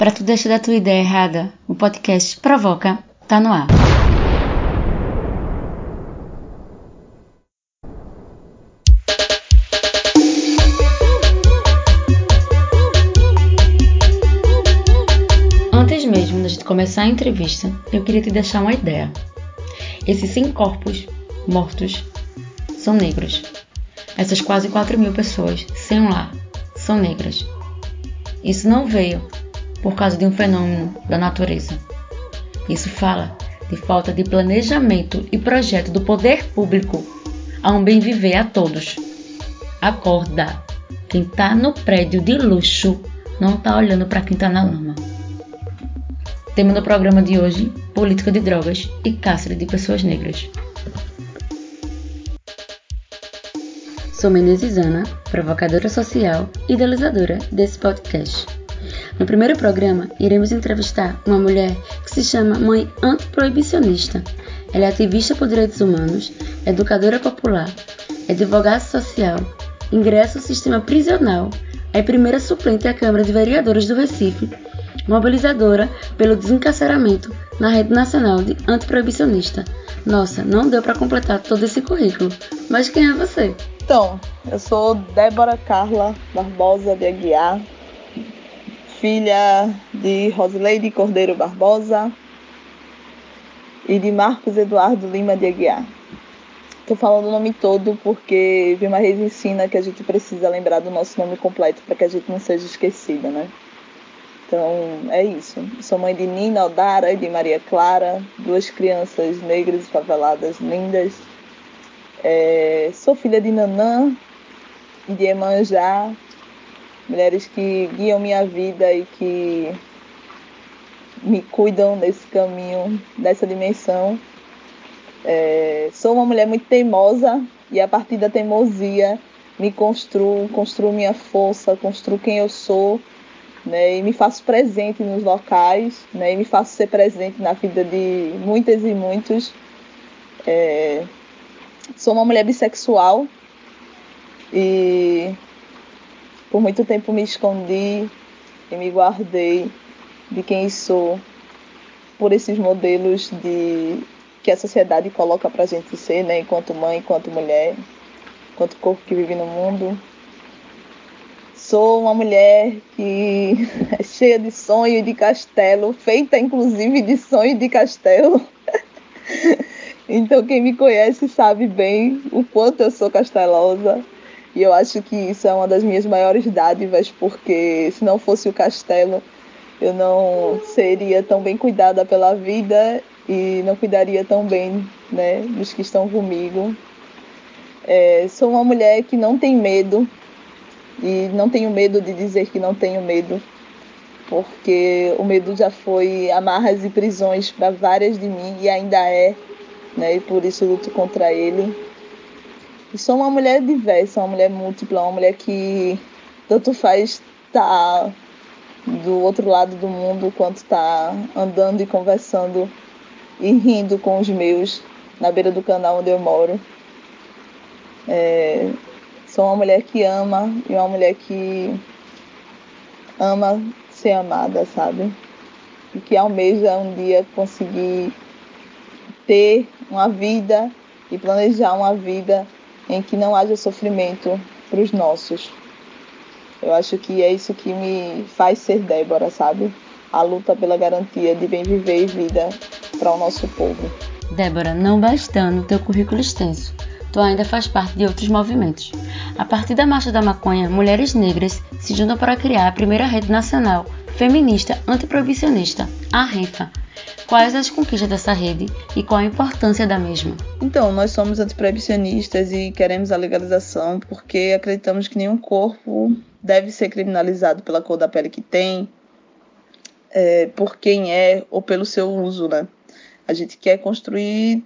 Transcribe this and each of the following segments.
Para tu deixar da tua ideia errada, o podcast Provoca tá no ar. Antes mesmo da gente começar a entrevista, eu queria te deixar uma ideia. Esses 100 corpos mortos são negros. Essas quase 4 mil pessoas sem um lar são negras. Isso não veio por causa de um fenômeno da natureza. Isso fala de falta de planejamento e projeto do poder público a um bem viver a todos. Acorda! Quem tá no prédio de luxo não tá olhando para quem tá na lama. Tema do programa de hoje: política de drogas e cárcere de pessoas negras. Sou Menezes Ana, provocadora social e idealizadora desse podcast. No primeiro programa, iremos entrevistar uma mulher que se chama Mãe Antiproibicionista. Ela é ativista por direitos humanos, educadora popular, advogada social, ingressa no sistema prisional, é primeira suplente à Câmara de Vereadores do Recife, mobilizadora pelo desencarceramento na rede nacional de antiproibicionista. Nossa, não deu para completar todo esse currículo, mas quem é você? Então, eu sou Débora Carla Barbosa de Aguiar, filha de Rosileide Cordeiro Barbosa e de Marcos Eduardo Lima de Aguiar. Estou falando o nome todo porque Vilma Reis ensina que a gente precisa lembrar do nosso nome completo para que a gente não seja esquecida, né? Então é isso. Sou mãe de Nina Odara e de Maria Clara, duas crianças negras e faveladas lindas. É, sou filha de Nanã e de Emanjá, mulheres que guiam minha vida e que me cuidam nesse caminho, dessa dimensão. É, sou uma mulher muito teimosa e a partir da teimosia me construo, construo minha força, construo quem eu sou, né, e me faço presente nos locais, né, e me faço ser presente na vida de muitas e muitos. É, sou uma mulher bissexual e por muito tempo me escondi e me guardei de quem sou por esses modelos de que a sociedade coloca para a gente ser, né, enquanto mãe, enquanto mulher, enquanto corpo que vive no mundo. Sou uma mulher que é cheia de sonho e de castelo, feita inclusive de sonho de castelo. então quem me conhece sabe bem o quanto eu sou castelosa e eu acho que isso é uma das minhas maiores dádivas, porque se não fosse o castelo, eu não seria tão bem cuidada pela vida e não cuidaria tão bem né, dos que estão comigo. É, sou uma mulher que não tem medo e não tenho medo de dizer que não tenho medo, porque o medo já foi amarras e prisões para várias de mim e ainda é, né, e por isso luto contra ele. E sou uma mulher diversa, uma mulher múltipla, uma mulher que tanto faz estar tá do outro lado do mundo quanto estar tá andando e conversando e rindo com os meus na beira do canal onde eu moro. É, sou uma mulher que ama e uma mulher que ama ser amada, sabe? E que almeja um dia conseguir ter uma vida e planejar uma vida em que não haja sofrimento para os nossos. Eu acho que é isso que me faz ser Débora, sabe? A luta pela garantia de bem viver e vida para o nosso povo. Débora, não bastando teu currículo extenso, tu ainda faz parte de outros movimentos. A partir da Marcha da Maconha, mulheres negras se juntam para criar a primeira rede nacional feminista antiproibicionista, a RENFA, Quais as conquistas dessa rede e qual a importância da mesma? Então, nós somos antiproibicionistas e queremos a legalização porque acreditamos que nenhum corpo deve ser criminalizado pela cor da pele que tem, é, por quem é ou pelo seu uso, né? A gente quer construir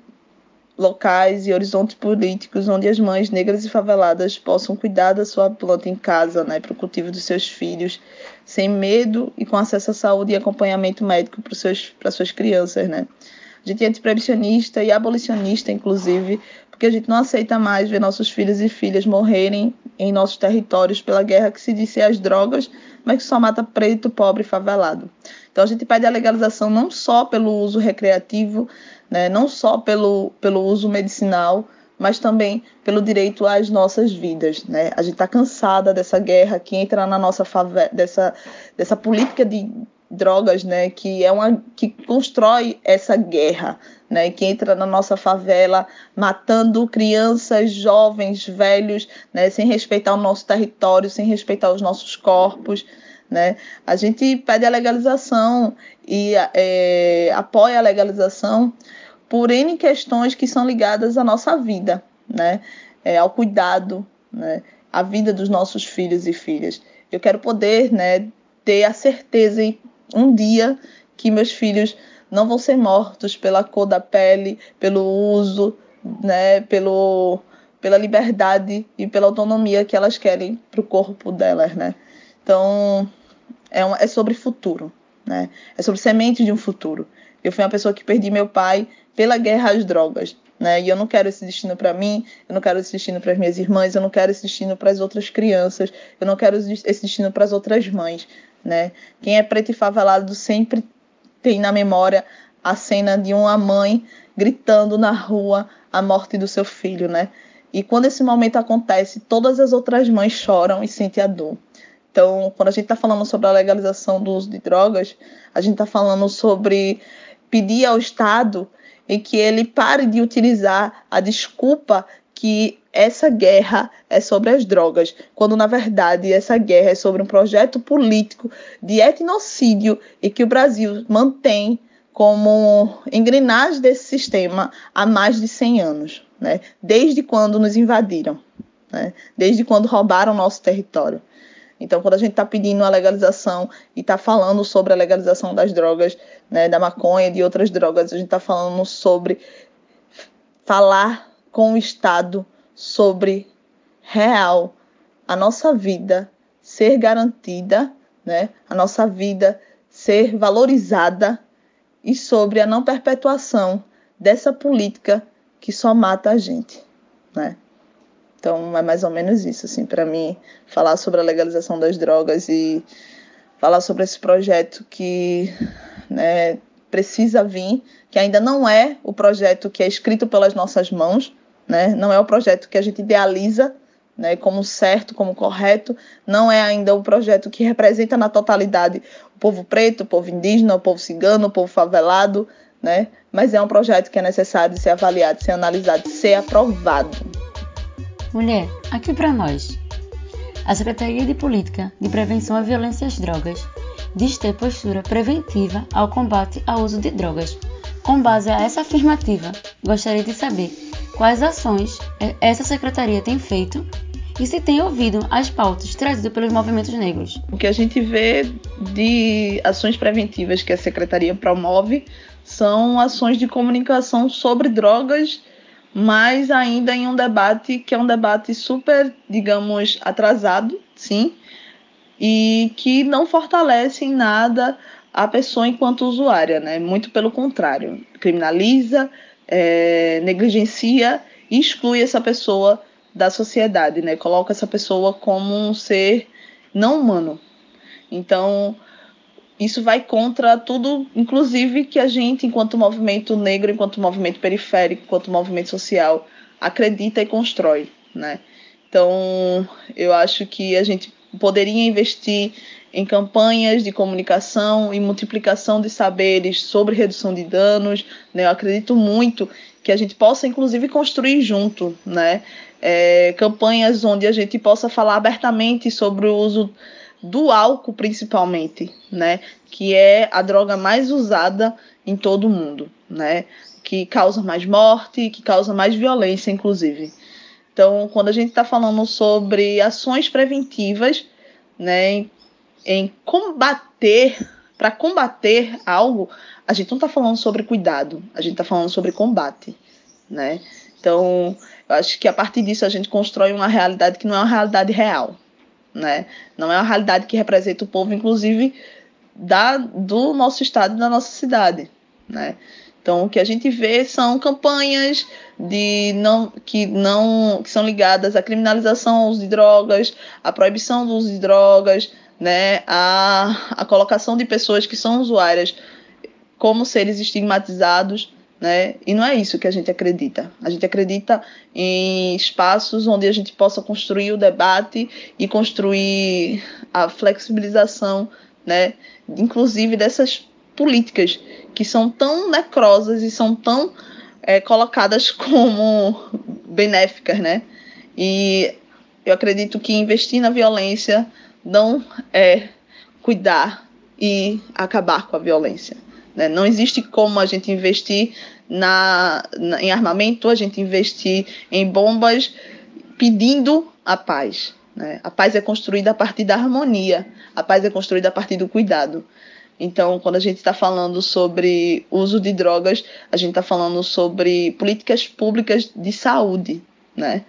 locais e horizontes políticos onde as mães negras e faveladas possam cuidar da sua planta em casa, né, para o cultivo dos seus filhos, sem medo e com acesso à saúde e acompanhamento médico para suas crianças, né. A gente é antiproibicionista e abolicionista, inclusive, porque a gente não aceita mais ver nossos filhos e filhas morrerem em nossos territórios pela guerra que se disse às drogas, mas que só mata preto, pobre e favelado. Então a gente pede a legalização não só pelo uso recreativo, né, não só pelo, pelo uso medicinal, mas também pelo direito às nossas vidas. Né? A gente está cansada dessa guerra que entra na nossa favela, dessa, dessa política de drogas, né, que é uma que constrói essa guerra, né, que entra na nossa favela matando crianças, jovens, velhos, né, sem respeitar o nosso território, sem respeitar os nossos corpos, né? A gente pede a legalização e é, apoia a legalização por N questões que são ligadas à nossa vida, né? É, ao cuidado, né? à vida dos nossos filhos e filhas. Eu quero poder né, ter a certeza em um dia que meus filhos não vão ser mortos pela cor da pele, pelo uso, né, pelo, pela liberdade e pela autonomia que elas querem para o corpo delas, né? Então, é, é sobre futuro, né? É sobre semente de um futuro. Eu fui uma pessoa que perdi meu pai pela guerra às drogas, né? E eu não quero esse destino para mim, eu não quero esse destino para as minhas irmãs, eu não quero esse destino para as outras crianças, eu não quero esse destino para as outras mães, né? Quem é preto e favelado sempre tem na memória a cena de uma mãe gritando na rua a morte do seu filho, né? E quando esse momento acontece, todas as outras mães choram e sentem a dor. Então, quando a gente está falando sobre a legalização do uso de drogas, a gente está falando sobre pedir ao Estado em que ele pare de utilizar a desculpa que essa guerra é sobre as drogas, quando na verdade essa guerra é sobre um projeto político de etnocídio e que o Brasil mantém como engrenagem desse sistema há mais de 100 anos, né? desde quando nos invadiram, né? desde quando roubaram nosso território. Então, quando a gente está pedindo a legalização e está falando sobre a legalização das drogas, né, da maconha e de outras drogas, a gente está falando sobre falar com o Estado sobre real a nossa vida ser garantida, né, a nossa vida ser valorizada e sobre a não perpetuação dessa política que só mata a gente, né? Então é mais ou menos isso, assim, para mim falar sobre a legalização das drogas e falar sobre esse projeto que né, precisa vir, que ainda não é o projeto que é escrito pelas nossas mãos, né? Não é o projeto que a gente idealiza, né, como certo, como correto, não é ainda o projeto que representa na totalidade o povo preto, o povo indígena, o povo cigano, o povo favelado, né? Mas é um projeto que é necessário ser avaliado, ser analisado, ser aprovado. Mulher, aqui para nós. A Secretaria de Política de Prevenção à Violência às Drogas diz ter postura preventiva ao combate ao uso de drogas. Com base a essa afirmativa, gostaria de saber quais ações essa secretaria tem feito e se tem ouvido as pautas trazidas pelos movimentos negros. O que a gente vê de ações preventivas que a secretaria promove são ações de comunicação sobre drogas mas ainda em um debate que é um debate super, digamos, atrasado, sim, e que não fortalece em nada a pessoa enquanto usuária, né? Muito pelo contrário, criminaliza, é, negligencia e exclui essa pessoa da sociedade, né? Coloca essa pessoa como um ser não humano. Então, isso vai contra tudo, inclusive que a gente, enquanto movimento negro, enquanto movimento periférico, enquanto movimento social, acredita e constrói, né? Então, eu acho que a gente poderia investir em campanhas de comunicação e multiplicação de saberes sobre redução de danos. Né? Eu acredito muito que a gente possa, inclusive, construir junto, né? É, campanhas onde a gente possa falar abertamente sobre o uso do álcool principalmente, né, que é a droga mais usada em todo o mundo, né, que causa mais morte, que causa mais violência, inclusive. Então, quando a gente está falando sobre ações preventivas, né, em, em combater, para combater algo, a gente não está falando sobre cuidado, a gente está falando sobre combate, né? Então, eu acho que a partir disso a gente constrói uma realidade que não é uma realidade real, né? Não é uma realidade que representa o povo, inclusive, da, do nosso estado da nossa cidade, né? Então, o que a gente vê são campanhas de não, que não que são ligadas à criminalização ao uso de drogas, à proibição do uso de drogas, né, à, à colocação de pessoas que são usuárias como seres estigmatizados, né? E não é isso que a gente acredita. A gente acredita em espaços onde a gente possa construir o debate e construir a flexibilização, né? Inclusive dessas políticas que são tão necrosas e são tão é, colocadas como benéficas, né? E eu acredito que investir na violência não é cuidar e acabar com a violência. Né? Não existe como a gente investir na, na, em armamento, a gente investir em bombas pedindo a paz. Né? A paz é construída a partir da harmonia, a paz é construída a partir do cuidado. Então, quando a gente está falando sobre uso de drogas, a gente está falando sobre políticas públicas de saúde, né?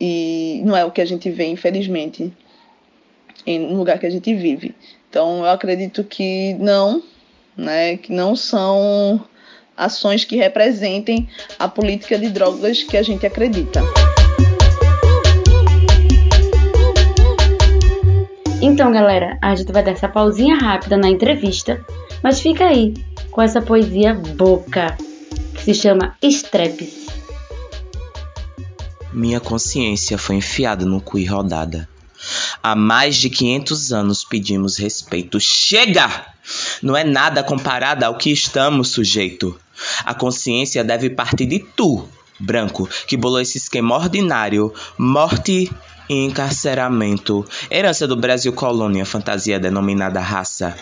E não é o que a gente vê, infelizmente, no lugar que a gente vive. Então, eu acredito que não, né? Que não são ações que representem a política de drogas que a gente acredita. Então, galera, a gente vai dar essa pausinha rápida na entrevista, mas fica aí com essa poesia boca, que se chama Estrepes. Minha consciência foi enfiada no cu e rodada. Há mais de 500 anos pedimos respeito. Chega! Não é nada comparada ao que estamos sujeito. A consciência deve partir de tu, branco, que bolou esse esquema ordinário, morte e encarceramento, herança do Brasil colônia, fantasia denominada raça.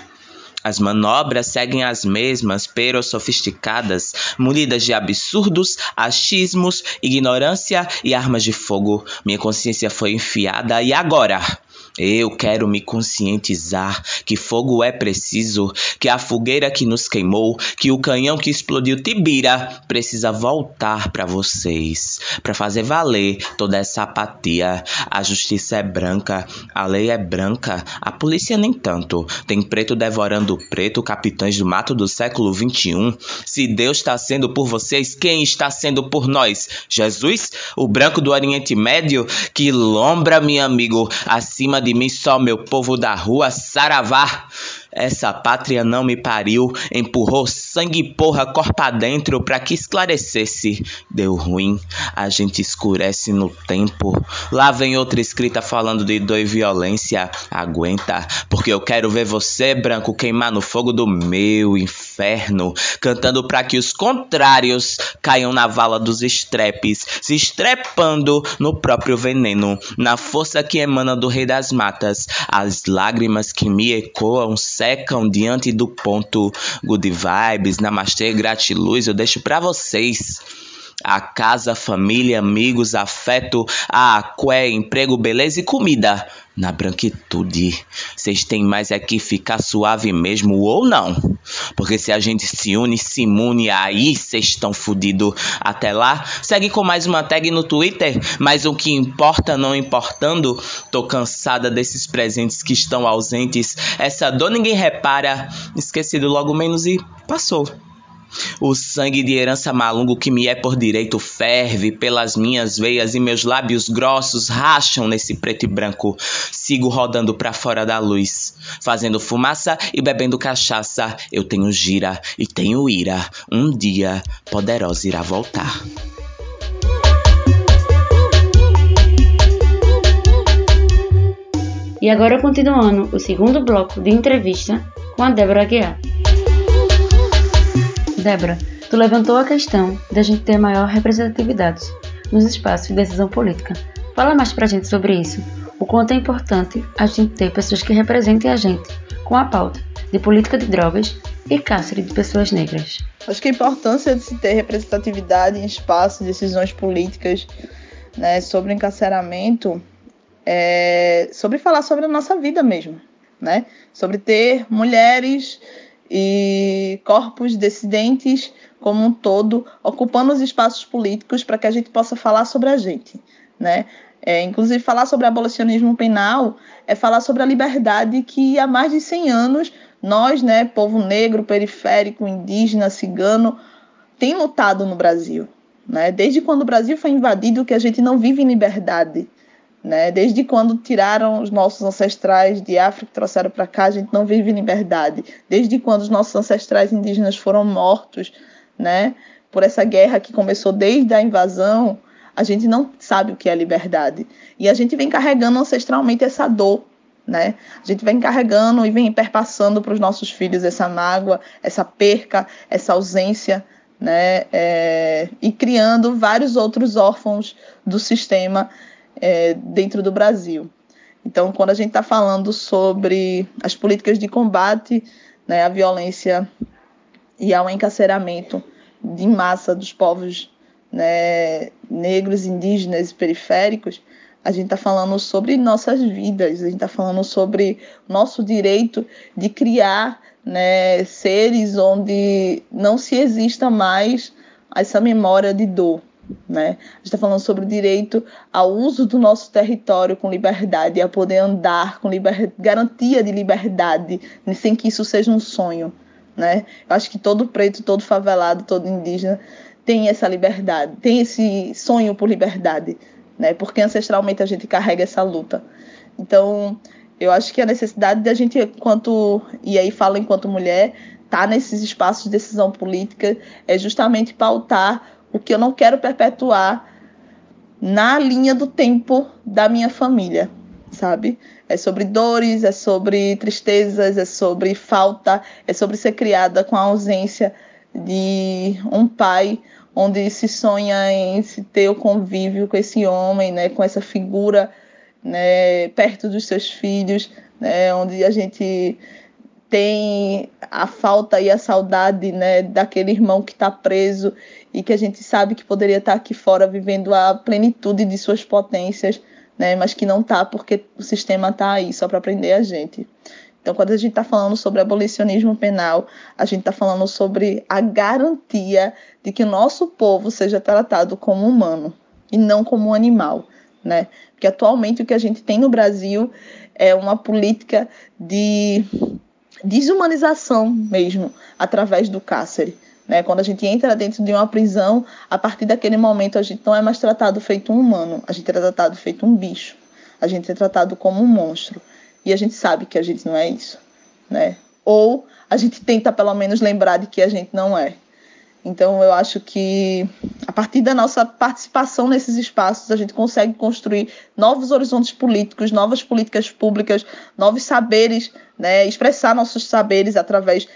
As manobras seguem as mesmas, pero sofisticadas, munidas de absurdos, achismos, ignorância e armas de fogo. Minha consciência foi enfiada e agora? Eu quero me conscientizar que fogo é preciso, que a fogueira que nos queimou, que o canhão que explodiu Tibira precisa voltar para vocês, para fazer valer toda essa apatia. A justiça é branca, a lei é branca, a polícia nem tanto. Tem preto devorando preto, capitães do mato do século 21. Se Deus está sendo por vocês, quem está sendo por nós? Jesus, o branco do Oriente Médio, que lombra, meu amigo, acima de mim só meu povo da rua, saravá. Essa pátria não me pariu, empurrou sangue porra corpa dentro pra que esclarecesse. Deu ruim, a gente escurece no tempo. Lá vem outra escrita falando de dor e violência. Aguenta, porque eu quero ver você, branco, queimar no fogo do meu inferno, cantando pra que os contrários caiam na vala dos estrepes, se estrepando no próprio veneno, na força que emana do rei das matas, as lágrimas que me ecoam secam diante do ponto. Good vibes, namastê, gratiluz, eu deixo para vocês. A casa, família, amigos, afeto, a aqué, emprego, beleza e comida. Na branquitude, vocês têm mais é que ficar suave mesmo ou não? Porque se a gente se une, se imune, aí vocês estão fudidos. Até lá, segue com mais uma tag no Twitter. Mas o que importa não importando, tô cansada desses presentes que estão ausentes. Essa dor ninguém repara, esquecido logo menos e passou. O sangue de herança malungo que me é por direito ferve pelas minhas veias e meus lábios grossos racham nesse preto e branco. Sigo rodando para fora da luz, fazendo fumaça e bebendo cachaça. Eu tenho gira e tenho ira. Um dia poderosa irá voltar. E agora continuando o segundo bloco de entrevista com a Débora Guiar. Débora, tu levantou a questão da gente ter maior representatividade nos espaços de decisão política. Fala mais pra gente sobre isso. O quanto é importante a gente ter pessoas que representem a gente com a pauta de política de drogas e cárcere de pessoas negras. Acho que a importância de se ter representatividade em espaços de decisões políticas né, sobre encarceramento é sobre falar sobre a nossa vida mesmo, né? Sobre ter mulheres e corpos dissidentes como um todo ocupando os espaços políticos para que a gente possa falar sobre a gente, né? É, inclusive, falar sobre abolicionismo penal é falar sobre a liberdade que há mais de 100 anos nós, né, povo negro, periférico, indígena, cigano, tem lutado no Brasil. Né? Desde quando o Brasil foi invadido, que a gente não vive em liberdade. Né? Desde quando tiraram os nossos ancestrais de África e trouxeram para cá, a gente não vive em liberdade. Desde quando os nossos ancestrais indígenas foram mortos né? por essa guerra que começou desde a invasão, a gente não sabe o que é liberdade. E a gente vem carregando ancestralmente essa dor. Né? A gente vem carregando e vem perpassando para os nossos filhos essa mágoa, essa perca, essa ausência, né? É, e criando vários outros órfãos do sistema é, dentro do Brasil. Então, quando a gente está falando sobre as políticas de combate né, à violência e ao encarceramento de massa dos povos né, negros, indígenas e periféricos, a gente está falando sobre nossas vidas, a gente está falando sobre nosso direito de criar né, seres onde não se exista mais essa memória de dor. Né? A gente está falando sobre o direito ao uso do nosso território com liberdade, a poder andar com liber... garantia de liberdade, sem que isso seja um sonho. Né? Eu acho que todo preto, todo favelado, todo indígena tem essa liberdade, tem esse sonho por liberdade, né? porque ancestralmente a gente carrega essa luta. Então, eu acho que a necessidade da gente, enquanto, e aí falo enquanto mulher, tá nesses espaços de decisão política é justamente pautar o que eu não quero perpetuar na linha do tempo da minha família, sabe? É sobre dores, é sobre tristezas, é sobre falta, é sobre ser criada com a ausência de um pai, onde se sonha em se ter o convívio com esse homem, né, com essa figura né, perto dos seus filhos, né, onde a gente tem a falta e a saudade né, daquele irmão que está preso e que a gente sabe que poderia estar tá aqui fora vivendo a plenitude de suas potências, né, mas que não está porque o sistema está aí só para prender a gente. Então, quando a gente está falando sobre abolicionismo penal, a gente está falando sobre a garantia de que o nosso povo seja tratado como humano e não como um animal né? Porque atualmente o que a gente tem no Brasil é uma política de desumanização mesmo através do cárcere. Né? Quando a gente entra dentro de uma prisão, a partir daquele momento a gente não é mais tratado feito um humano, a gente é tratado feito um bicho, a gente é tratado como um monstro. E a gente sabe que a gente não é isso. Né? Ou a gente tenta pelo menos lembrar de que a gente não é. Então, eu acho que a partir da nossa participação nesses espaços, a gente consegue construir novos horizontes políticos, novas políticas públicas, novos saberes, né, expressar nossos saberes através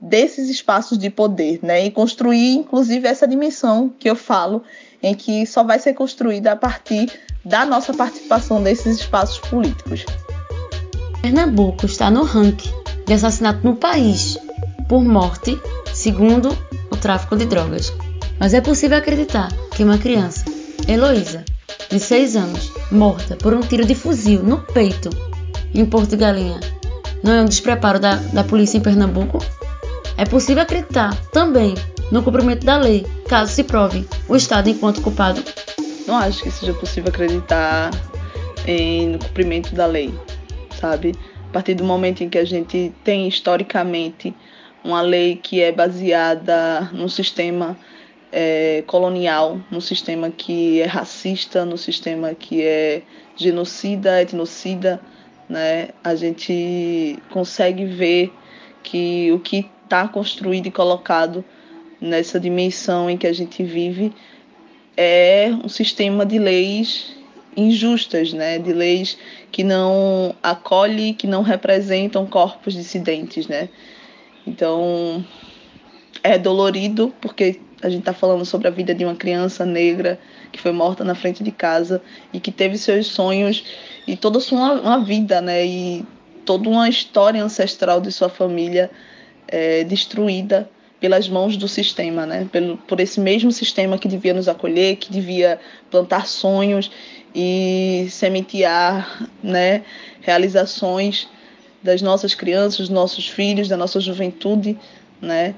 desses espaços de poder, né, e construir, inclusive, essa dimensão que eu falo, em que só vai ser construída a partir da nossa participação nesses espaços políticos. Pernambuco está no ranking de assassinato no país por morte, segundo tráfico de drogas. Mas é possível acreditar que uma criança, Heloísa, de 6 anos, morta por um tiro de fuzil no peito em Porto Galinha, não é um despreparo da, da polícia em Pernambuco? É possível acreditar também no cumprimento da lei, caso se prove o Estado enquanto culpado? Não acho que seja possível acreditar em, no cumprimento da lei, sabe? A partir do momento em que a gente tem historicamente uma lei que é baseada num sistema é, colonial, num sistema que é racista, num sistema que é genocida, etnocida, né? A gente consegue ver que o que está construído e colocado nessa dimensão em que a gente vive é um sistema de leis injustas, né? De leis que não acolhe, que não representam corpos dissidentes, né? Então, é dolorido porque a gente está falando sobre a vida de uma criança negra que foi morta na frente de casa e que teve seus sonhos e toda uma vida, né? E toda uma história ancestral de sua família é, destruída pelas mãos do sistema, né? Pelo, por esse mesmo sistema que devia nos acolher, que devia plantar sonhos e sementear, né? Realizações das nossas crianças, dos nossos filhos, da nossa juventude, né?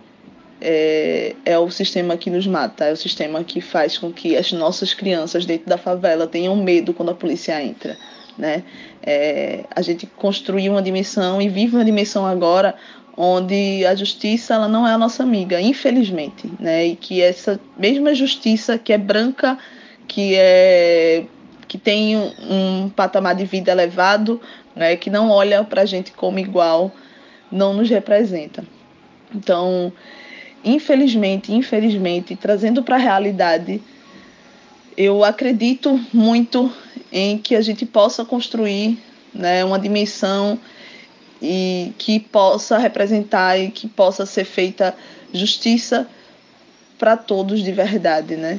É, é, o sistema que nos mata, é o sistema que faz com que as nossas crianças dentro da favela tenham medo quando a polícia entra. Né? É, a gente construiu uma dimensão e vive uma dimensão agora onde a justiça ela não é a nossa amiga, infelizmente, né? E que essa mesma justiça que é branca, que é que tem um, um patamar de vida elevado, né? Que não olha para a gente como igual, não nos representa. Então, infelizmente, infelizmente, trazendo para a realidade, eu acredito muito em que a gente possa construir né, uma dimensão e que possa representar e que possa ser feita justiça para todos de verdade, né?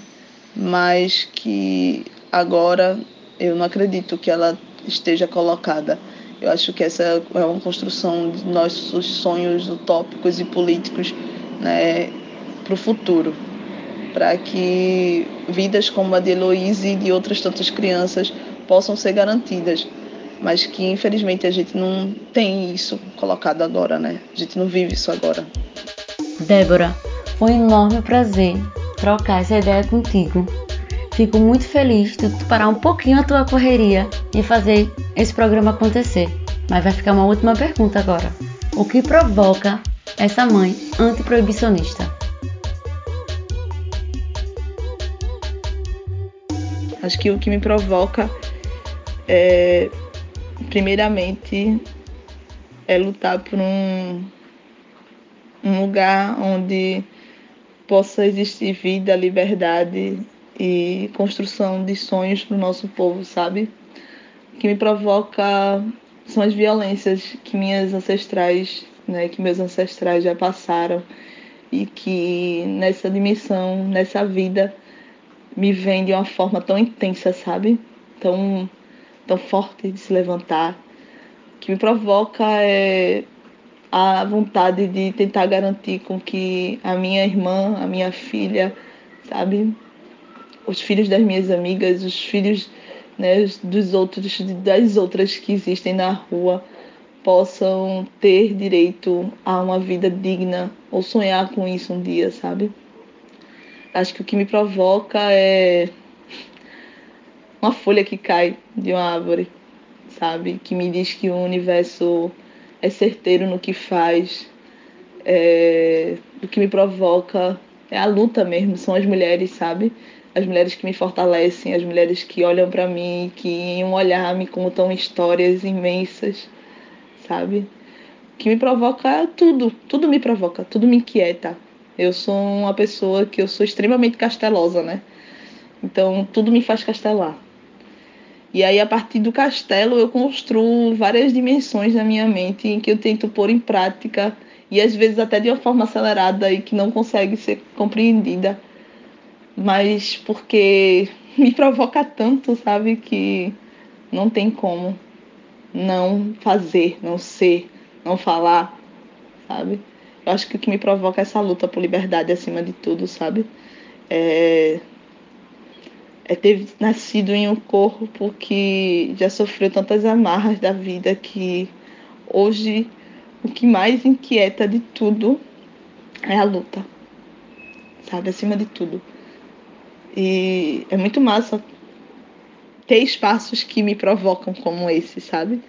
Mas que agora eu não acredito que ela esteja colocada. Eu acho que essa é uma construção de nossos sonhos utópicos e políticos né, para o futuro, para que vidas como a de Heloíse e de outras tantas crianças possam ser garantidas mas que infelizmente a gente não tem isso colocado agora, né? A gente não vive isso agora. Débora, foi um enorme prazer trocar essa ideia contigo. Fico muito feliz de tu parar um pouquinho a tua correria e fazer esse programa acontecer. Mas vai ficar uma última pergunta agora. O que provoca essa mãe antiproibicionista? Acho que o que me provoca é primeiramente, é lutar por um, um lugar onde possa existir vida, liberdade e construção de sonhos para o nosso povo, sabe? O que me provoca são as violências que minhas ancestrais, né, que meus ancestrais já passaram e que nessa dimensão, nessa vida, me vem de uma forma tão intensa, sabe? Tão tão forte de se levantar, que me provoca é a vontade de tentar garantir com que a minha irmã, a minha filha, sabe, os filhos das minhas amigas, os filhos né, dos outros, das outras que existem na rua, possam ter direito a uma vida digna ou sonhar com isso um dia, sabe? Acho que o que me provoca é uma folha que cai de uma árvore, sabe? Que me diz que o universo é certeiro no que faz. É, o que me provoca é a luta mesmo, são as mulheres, sabe? As mulheres que me fortalecem, as mulheres que olham para mim, que em um olhar me contam histórias imensas, sabe? Que me provoca tudo, tudo me provoca, tudo me inquieta. Eu sou uma pessoa que eu sou extremamente castelosa, né? Então tudo me faz castelar. E aí, a partir do castelo, eu construo várias dimensões na minha mente em que eu tento pôr em prática e às vezes até de uma forma acelerada e que não consegue ser compreendida. Mas porque me provoca tanto, sabe, que não tem como não fazer, não ser, não falar, sabe? Eu acho que o que me provoca é essa luta por liberdade acima de tudo, sabe? É, é ter nascido em um corpo que já sofreu tantas amarras da vida que hoje o que mais inquieta de tudo é a luta, sabe? Acima de tudo. E é muito massa ter espaços que me provocam como esse, sabe?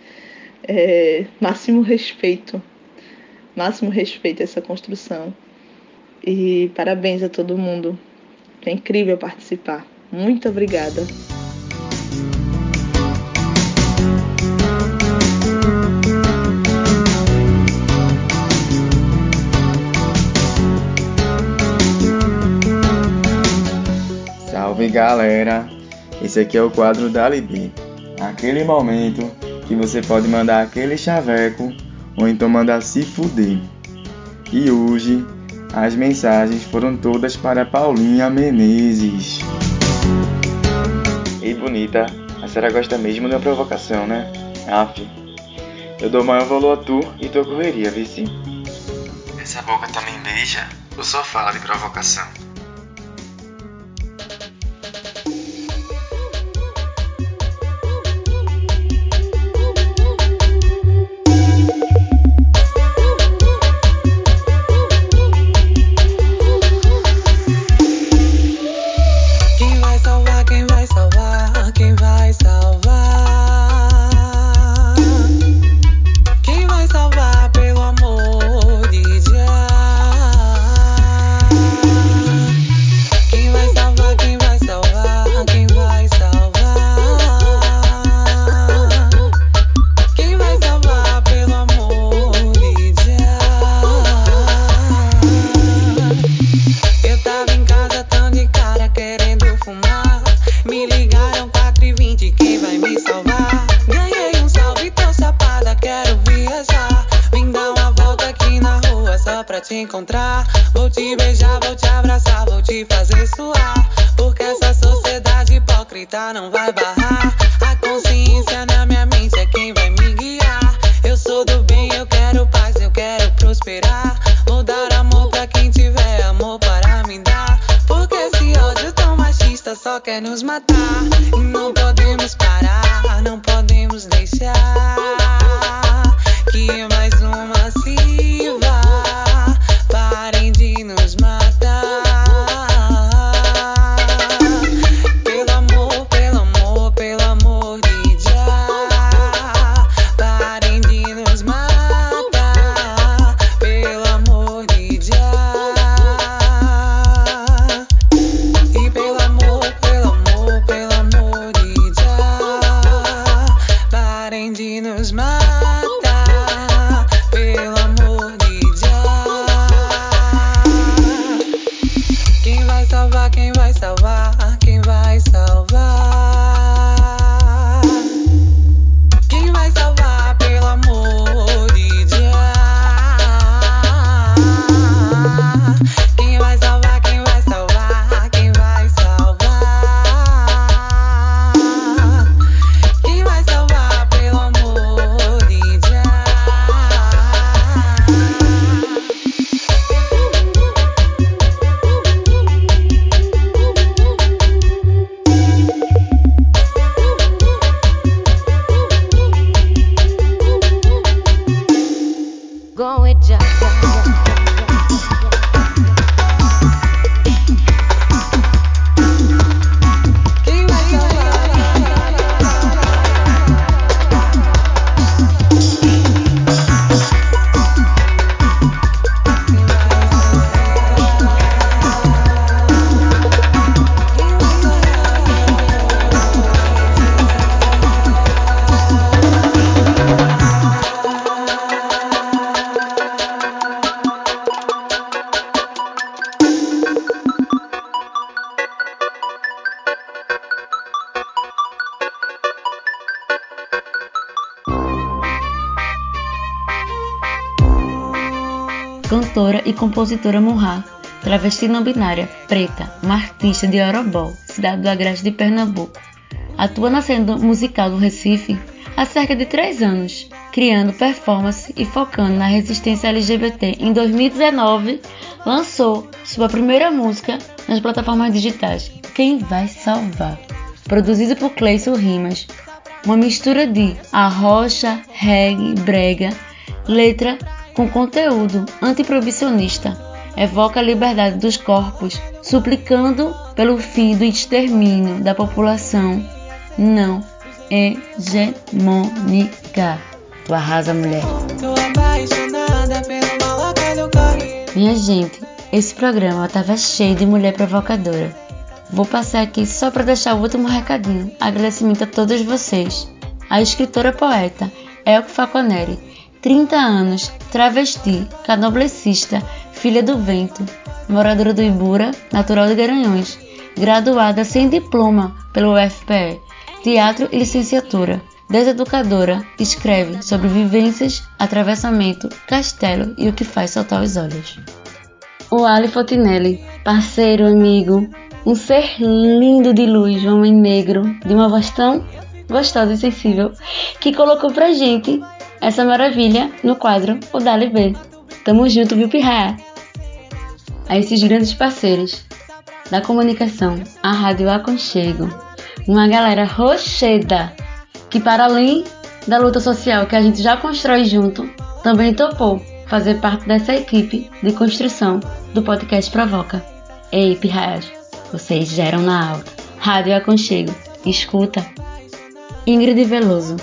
É, máximo respeito, máximo respeito a essa construção. E parabéns a todo mundo. É incrível participar. Muito obrigada. Galera! Esse aqui é o quadro da Libi. Aquele momento que você pode mandar aquele chaveco ou então mandar se fuder. E hoje as mensagens foram todas para Paulinha Menezes. Ei, bonita, a senhora gosta mesmo da provocação, né? Aff, eu dou maior valor a tu e tua correria, vice. Essa boca também beija ou só fala de provocação? quer nos matar. Compositora Murra, travesti não binária, preta, uma artista de Orobó, cidade do Agreste de Pernambuco. Atua na cena musical do Recife há cerca de três anos, criando performance e focando na resistência LGBT. Em 2019, lançou sua primeira música nas plataformas digitais, Quem Vai Salvar, produzido por Cleison Rimas, uma mistura de arrocha, reggae, brega, letra com conteúdo antiproibicionista, evoca a liberdade dos corpos, suplicando pelo fim do extermínio da população não hegemônica. Tu arrasa, mulher. Minha gente, esse programa tava cheio de mulher provocadora. Vou passar aqui só para deixar o último recadinho. Agradecimento a todos vocês. A escritora poeta Elke Faconeri, 30 anos, travesti, canoblecista, filha do vento, moradora do Ibura, natural de Garanhões, graduada sem diploma pelo UFPE, teatro e licenciatura. Deseducadora, escreve sobre vivências, atravessamento, castelo e o que faz soltar os olhos. O Ali Fontinelli, parceiro, amigo, um ser lindo de luz, homem negro, de uma voz tão gostosa e sensível, que colocou pra gente essa maravilha no quadro O Dali B. Tamo junto, viu, Pirraia? A esses grandes parceiros da comunicação, a Rádio Aconchego, uma galera rocheda que, para além da luta social que a gente já constrói junto, também topou fazer parte dessa equipe de construção do podcast Provoca. Ei, pirraias, vocês geram na alta. Rádio Aconchego, escuta. Ingrid Veloso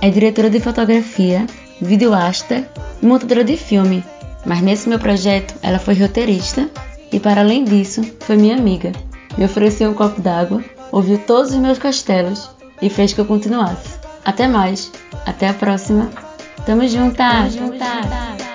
é diretora de fotografia, videoasta e montadora de filme, mas nesse meu projeto ela foi roteirista e, para além disso, foi minha amiga. Me ofereceu um copo d'água, ouviu todos os meus castelos e fez que eu continuasse. Até mais, até a próxima. Tamo juntas! Tamo juntas.